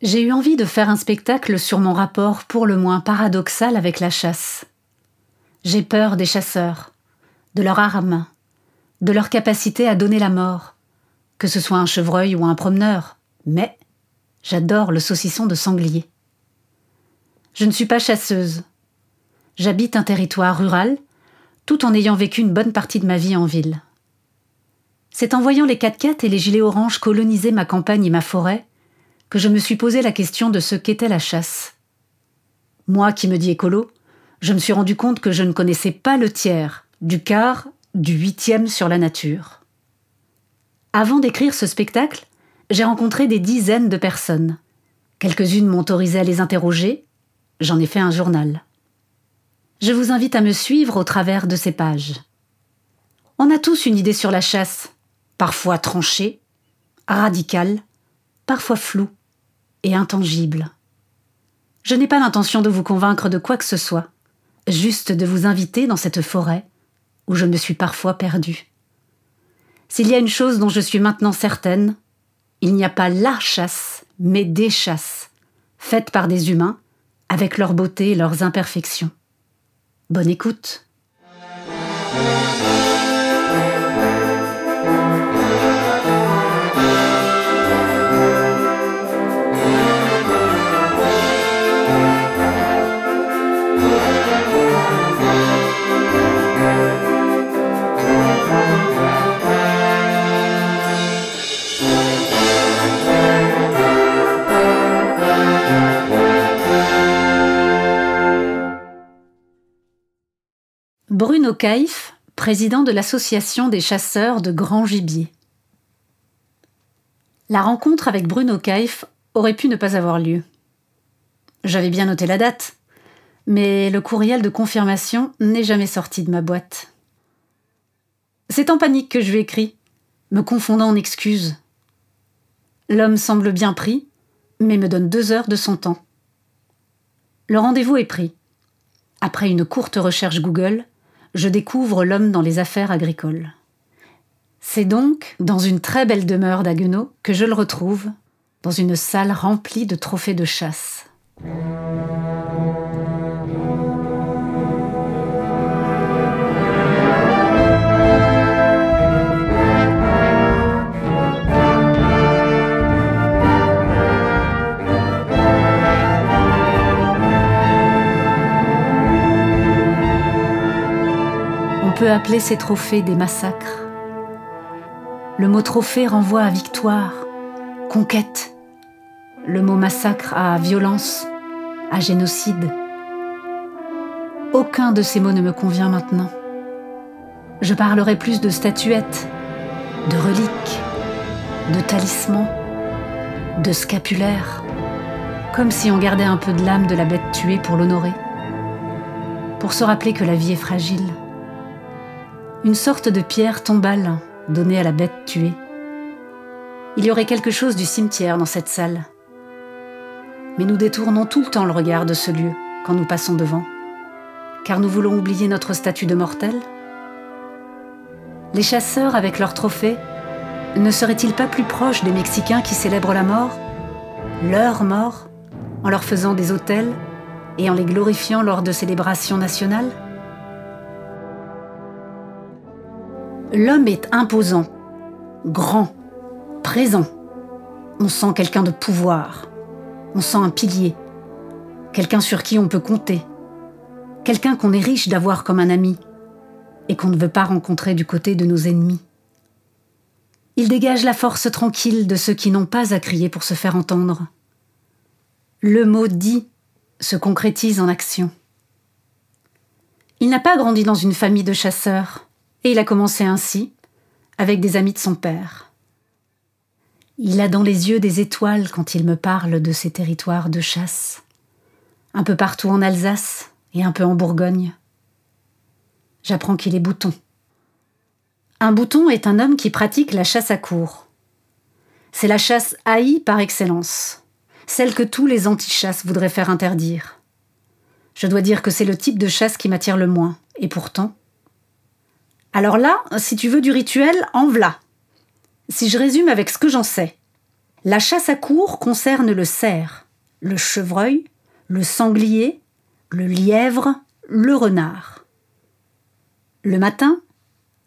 J'ai eu envie de faire un spectacle sur mon rapport pour le moins paradoxal avec la chasse. J'ai peur des chasseurs, de leurs armes, de leur capacité à donner la mort, que ce soit un chevreuil ou un promeneur, mais j'adore le saucisson de sanglier. Je ne suis pas chasseuse. J'habite un territoire rural, tout en ayant vécu une bonne partie de ma vie en ville. C'est en voyant les 4x4 et les gilets oranges coloniser ma campagne et ma forêt que je me suis posé la question de ce qu'était la chasse. Moi qui me dis écolo, je me suis rendu compte que je ne connaissais pas le tiers, du quart, du huitième sur la nature. Avant d'écrire ce spectacle, j'ai rencontré des dizaines de personnes. Quelques-unes m'ont autorisé à les interroger, j'en ai fait un journal. Je vous invite à me suivre au travers de ces pages. On a tous une idée sur la chasse, parfois tranchée, radicale, parfois floue et intangible. Je n'ai pas l'intention de vous convaincre de quoi que ce soit, juste de vous inviter dans cette forêt où je me suis parfois perdue. S'il y a une chose dont je suis maintenant certaine, il n'y a pas la chasse, mais des chasses, faites par des humains, avec leur beauté et leurs imperfections. Bonne écoute. Bruno Caïf, président de l'Association des chasseurs de grand gibier. La rencontre avec Bruno Caïf aurait pu ne pas avoir lieu. J'avais bien noté la date, mais le courriel de confirmation n'est jamais sorti de ma boîte. C'est en panique que je lui écris, me confondant en excuses. L'homme semble bien pris, mais me donne deux heures de son temps. Le rendez-vous est pris. Après une courte recherche Google, je découvre l'homme dans les affaires agricoles. C'est donc dans une très belle demeure d'Aguenau que je le retrouve, dans une salle remplie de trophées de chasse. Appeler ces trophées des massacres. Le mot trophée renvoie à victoire, conquête. Le mot massacre à violence, à génocide. Aucun de ces mots ne me convient maintenant. Je parlerai plus de statuettes, de reliques, de talismans, de scapulaires, comme si on gardait un peu de l'âme de la bête tuée pour l'honorer, pour se rappeler que la vie est fragile une sorte de pierre tombale donnée à la bête tuée. Il y aurait quelque chose du cimetière dans cette salle. Mais nous détournons tout le temps le regard de ce lieu quand nous passons devant, car nous voulons oublier notre statut de mortel. Les chasseurs, avec leurs trophées, ne seraient-ils pas plus proches des Mexicains qui célèbrent la mort, leur mort, en leur faisant des autels et en les glorifiant lors de célébrations nationales? L'homme est imposant, grand, présent. On sent quelqu'un de pouvoir. On sent un pilier. Quelqu'un sur qui on peut compter. Quelqu'un qu'on est riche d'avoir comme un ami et qu'on ne veut pas rencontrer du côté de nos ennemis. Il dégage la force tranquille de ceux qui n'ont pas à crier pour se faire entendre. Le mot dit se concrétise en action. Il n'a pas grandi dans une famille de chasseurs. Il a commencé ainsi, avec des amis de son père. Il a dans les yeux des étoiles quand il me parle de ses territoires de chasse, un peu partout en Alsace et un peu en Bourgogne. J'apprends qu'il est bouton. Un bouton est un homme qui pratique la chasse à cour. C'est la chasse haïe par excellence, celle que tous les anti-chasses voudraient faire interdire. Je dois dire que c'est le type de chasse qui m'attire le moins, et pourtant. Alors là, si tu veux du rituel, en v'là. Si je résume avec ce que j'en sais, la chasse à cour concerne le cerf, le chevreuil, le sanglier, le lièvre, le renard. Le matin,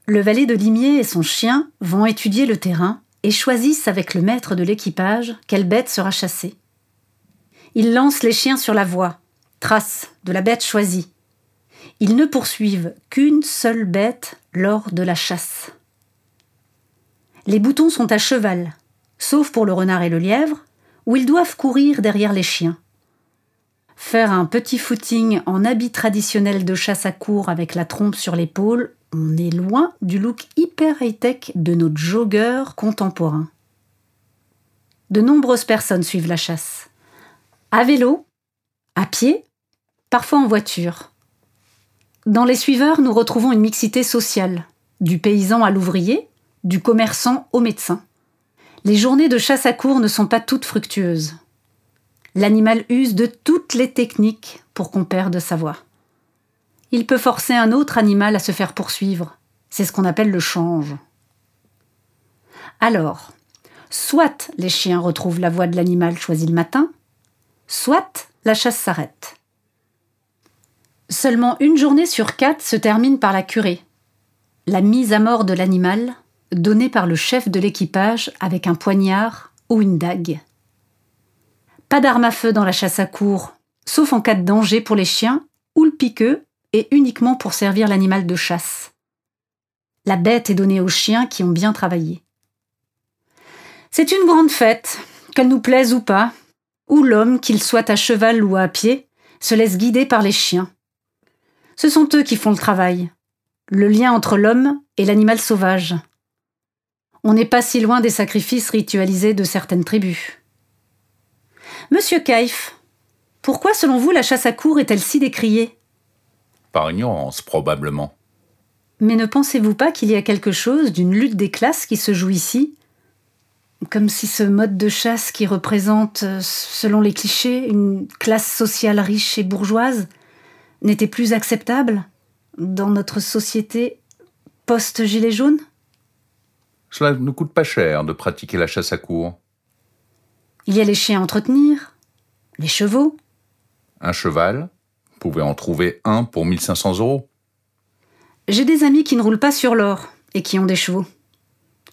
le valet de limier et son chien vont étudier le terrain et choisissent avec le maître de l'équipage quelle bête sera chassée. Ils lancent les chiens sur la voie, trace de la bête choisie. Ils ne poursuivent qu'une seule bête lors de la chasse. Les boutons sont à cheval, sauf pour le renard et le lièvre, où ils doivent courir derrière les chiens. Faire un petit footing en habit traditionnel de chasse à cour avec la trompe sur l'épaule on est loin du look hyper high-tech de nos joggeurs contemporains. De nombreuses personnes suivent la chasse. À vélo, à pied, parfois en voiture. Dans les suiveurs, nous retrouvons une mixité sociale, du paysan à l'ouvrier, du commerçant au médecin. Les journées de chasse à cour ne sont pas toutes fructueuses. L'animal use de toutes les techniques pour qu'on perde sa voix il peut forcer un autre animal à se faire poursuivre. C'est ce qu'on appelle le change. Alors, soit les chiens retrouvent la voix de l'animal choisi le matin, soit la chasse s'arrête. Seulement une journée sur quatre se termine par la curée, la mise à mort de l'animal, donnée par le chef de l'équipage avec un poignard ou une dague. Pas d'arme à feu dans la chasse à cour, sauf en cas de danger pour les chiens ou le piqueux et uniquement pour servir l'animal de chasse. La bête est donnée aux chiens qui ont bien travaillé. C'est une grande fête, qu'elle nous plaise ou pas, où l'homme, qu'il soit à cheval ou à pied, se laisse guider par les chiens. Ce sont eux qui font le travail, le lien entre l'homme et l'animal sauvage. On n'est pas si loin des sacrifices ritualisés de certaines tribus. Monsieur Kaif, pourquoi selon vous la chasse à cour est-elle si décriée? Par ignorance, probablement. Mais ne pensez-vous pas qu'il y a quelque chose d'une lutte des classes qui se joue ici? Comme si ce mode de chasse qui représente, selon les clichés, une classe sociale riche et bourgeoise, n'était plus acceptable dans notre société post-gilet jaune Cela ne coûte pas cher de pratiquer la chasse à cour. Il y a les chiens à entretenir, les chevaux. Un cheval, pouvez en trouver un pour 1500 euros. J'ai des amis qui ne roulent pas sur l'or et qui ont des chevaux.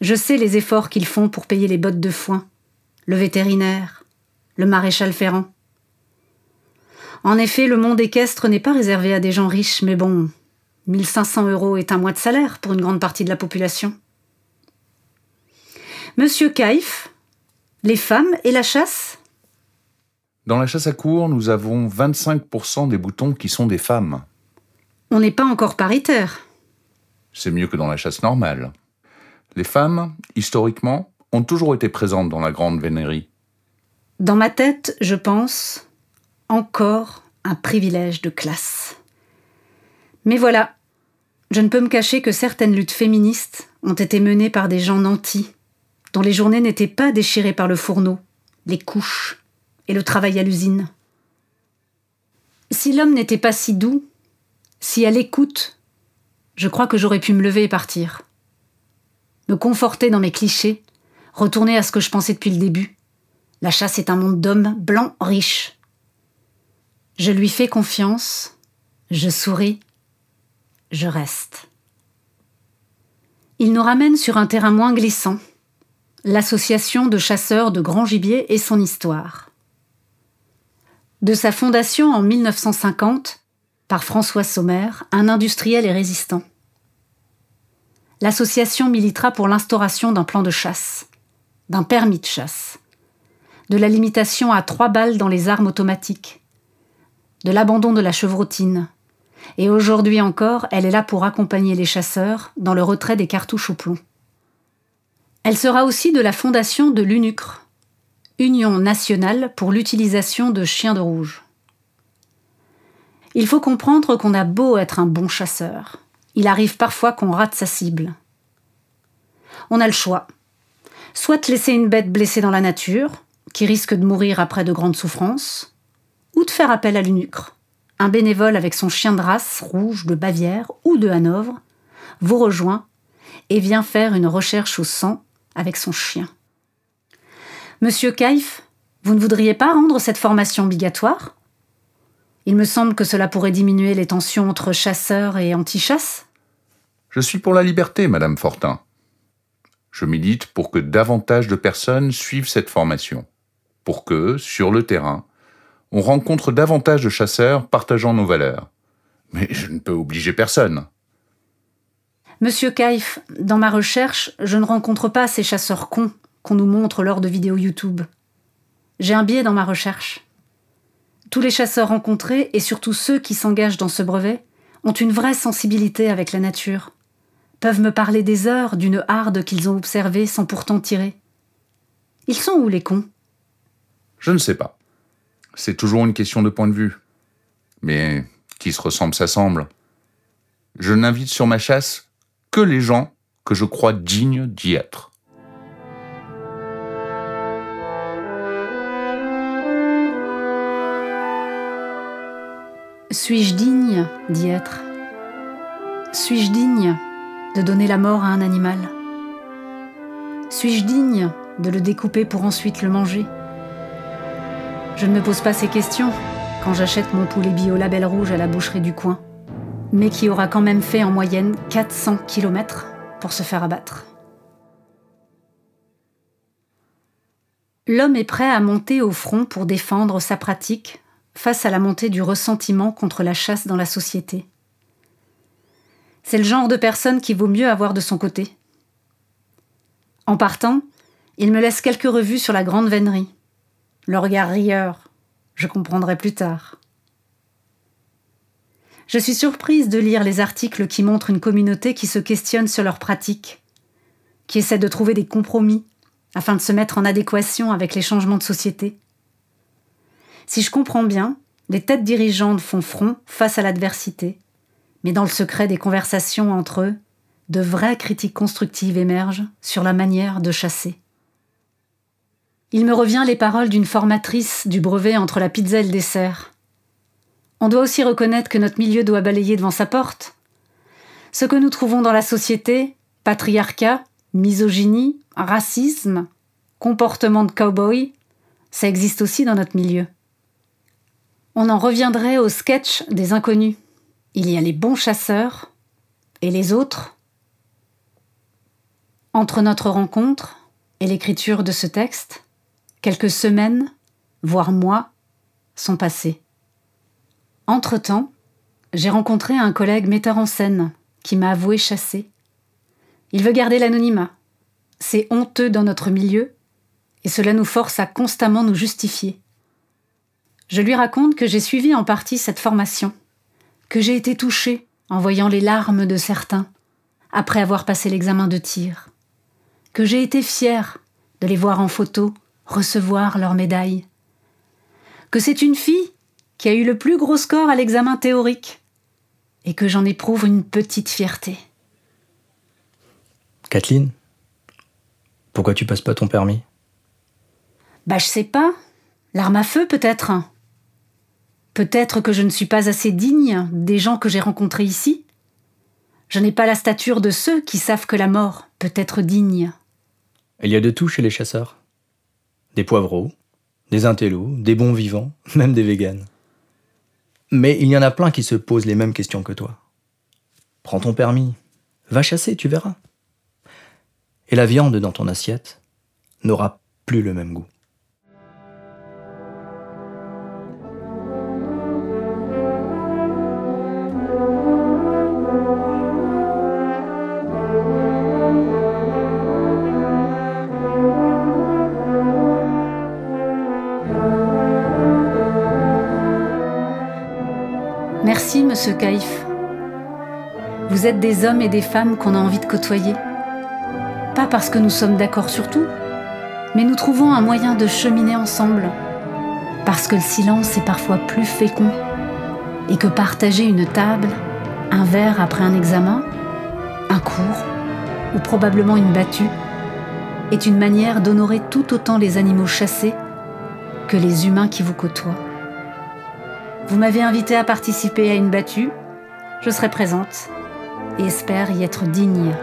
Je sais les efforts qu'ils font pour payer les bottes de foin, le vétérinaire, le maréchal Ferrand. En effet, le monde équestre n'est pas réservé à des gens riches, mais bon, 1500 euros est un mois de salaire pour une grande partie de la population. Monsieur Kaif, les femmes et la chasse? Dans la chasse à cour, nous avons 25% des boutons qui sont des femmes. On n'est pas encore paritaire. C'est mieux que dans la chasse normale. Les femmes, historiquement, ont toujours été présentes dans la grande vénérie. Dans ma tête, je pense encore un privilège de classe. Mais voilà, je ne peux me cacher que certaines luttes féministes ont été menées par des gens nantis, dont les journées n'étaient pas déchirées par le fourneau, les couches, et le travail à l'usine. Si l'homme n'était pas si doux, si à l'écoute, je crois que j'aurais pu me lever et partir. Me conforter dans mes clichés, retourner à ce que je pensais depuis le début. La chasse est un monde d'hommes blancs riches. Je lui fais confiance, je souris, je reste. Il nous ramène sur un terrain moins glissant, l'association de chasseurs de grand gibier et son histoire. De sa fondation en 1950 par François Sommer, un industriel et résistant. L'association militera pour l'instauration d'un plan de chasse, d'un permis de chasse, de la limitation à trois balles dans les armes automatiques, de l'abandon de la chevrotine, et aujourd'hui encore, elle est là pour accompagner les chasseurs dans le retrait des cartouches au plomb. Elle sera aussi de la fondation de l'UNUCRE, Union nationale pour l'utilisation de chiens de rouge. Il faut comprendre qu'on a beau être un bon chasseur, il arrive parfois qu'on rate sa cible. on a le choix. Soit laisser une bête blessée dans la nature, qui risque de mourir après de grandes souffrances, ou de faire appel à l'eunucre. Un bénévole avec son chien de race rouge de Bavière ou de Hanovre vous rejoint et vient faire une recherche au sang avec son chien. Monsieur Kaif, vous ne voudriez pas rendre cette formation obligatoire? Il me semble que cela pourrait diminuer les tensions entre chasseurs et anti-chasse. Je suis pour la liberté, Madame Fortin. Je milite pour que davantage de personnes suivent cette formation, pour que, sur le terrain, on rencontre davantage de chasseurs partageant nos valeurs. Mais je ne peux obliger personne. Monsieur Kaif, dans ma recherche, je ne rencontre pas ces chasseurs cons qu'on nous montre lors de vidéos YouTube. J'ai un biais dans ma recherche. Tous les chasseurs rencontrés, et surtout ceux qui s'engagent dans ce brevet, ont une vraie sensibilité avec la nature, peuvent me parler des heures d'une harde qu'ils ont observée sans pourtant tirer. Ils sont où les cons? Je ne sais pas. C'est toujours une question de point de vue. Mais qui se ressemble s'assemble. Je n'invite sur ma chasse que les gens que je crois dignes d'y être. Suis-je digne d'y être? Suis-je digne de donner la mort à un animal? Suis-je digne de le découper pour ensuite le manger? Je ne me pose pas ces questions quand j'achète mon poulet bio label rouge à la boucherie du coin, mais qui aura quand même fait en moyenne 400 km pour se faire abattre. L'homme est prêt à monter au front pour défendre sa pratique face à la montée du ressentiment contre la chasse dans la société. C'est le genre de personne qu'il vaut mieux avoir de son côté. En partant, il me laisse quelques revues sur la grande vénerie. Le regard rieur, je comprendrai plus tard. Je suis surprise de lire les articles qui montrent une communauté qui se questionne sur leurs pratiques, qui essaie de trouver des compromis afin de se mettre en adéquation avec les changements de société. Si je comprends bien, les têtes dirigeantes font front face à l'adversité mais dans le secret des conversations entre eux, de vraies critiques constructives émergent sur la manière de chasser. Il me revient les paroles d'une formatrice du brevet entre la pizza et le dessert. On doit aussi reconnaître que notre milieu doit balayer devant sa porte. Ce que nous trouvons dans la société, patriarcat, misogynie, racisme, comportement de cow-boy, ça existe aussi dans notre milieu. On en reviendrait au sketch des inconnus. Il y a les bons chasseurs et les autres. Entre notre rencontre et l'écriture de ce texte, quelques semaines, voire mois, sont passés. Entre-temps, j'ai rencontré un collègue metteur en scène qui m'a avoué chasser. Il veut garder l'anonymat. C'est honteux dans notre milieu et cela nous force à constamment nous justifier. Je lui raconte que j'ai suivi en partie cette formation que j'ai été touchée en voyant les larmes de certains après avoir passé l'examen de tir, que j'ai été fière de les voir en photo recevoir leur médaille, que c'est une fille qui a eu le plus gros score à l'examen théorique, et que j'en éprouve une petite fierté. Kathleen, pourquoi tu passes pas ton permis? Bah je sais pas. L'arme à feu peut-être. Peut-être que je ne suis pas assez digne des gens que j'ai rencontrés ici. Je n'ai pas la stature de ceux qui savent que la mort peut être digne. Il y a de tout chez les chasseurs. Des poivreaux, des intellos, des bons vivants, même des véganes. Mais il y en a plein qui se posent les mêmes questions que toi. Prends ton permis, va chasser, tu verras. Et la viande dans ton assiette n'aura plus le même goût. Caïf. Vous êtes des hommes et des femmes qu'on a envie de côtoyer. Pas parce que nous sommes d'accord sur tout, mais nous trouvons un moyen de cheminer ensemble. Parce que le silence est parfois plus fécond. Et que partager une table, un verre après un examen, un cours, ou probablement une battue, est une manière d'honorer tout autant les animaux chassés que les humains qui vous côtoient. Vous m'avez invité à participer à une battue, je serai présente et espère y être digne.